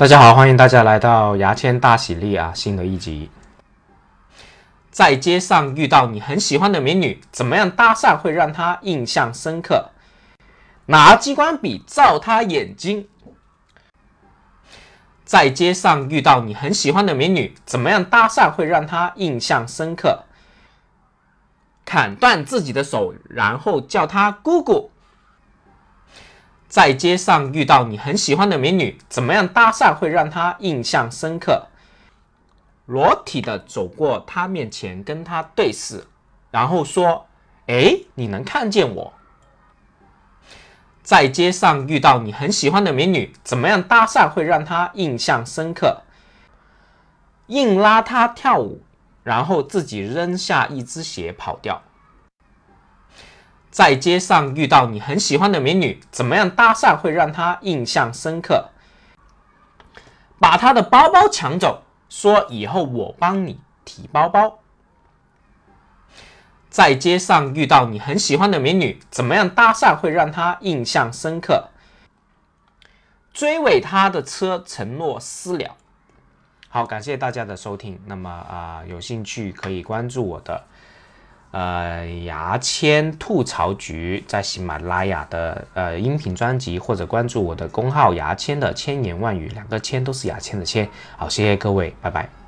大家好，欢迎大家来到牙签大喜力啊，新的一集。在街上遇到你很喜欢的美女，怎么样搭讪会让她印象深刻？拿激光笔照她眼睛。在街上遇到你很喜欢的美女，怎么样搭讪会让她印象深刻？砍断自己的手，然后叫她姑姑。在街上遇到你很喜欢的美女，怎么样搭讪会让她印象深刻？裸体的走过她面前，跟她对视，然后说：“哎，你能看见我？”在街上遇到你很喜欢的美女，怎么样搭讪会让她印象深刻？硬拉她跳舞，然后自己扔下一只鞋跑掉。在街上遇到你很喜欢的美女，怎么样搭讪会让她印象深刻？把她的包包抢走，说以后我帮你提包包。在街上遇到你很喜欢的美女，怎么样搭讪会让她印象深刻？追尾她的车，承诺私了。好，感谢大家的收听。那么啊，有兴趣可以关注我的。呃，牙签吐槽局在喜马拉雅的呃音频专辑，或者关注我的公号“牙签的千言万语”，两个“签”都是牙签的“签”。好，谢谢各位，拜拜。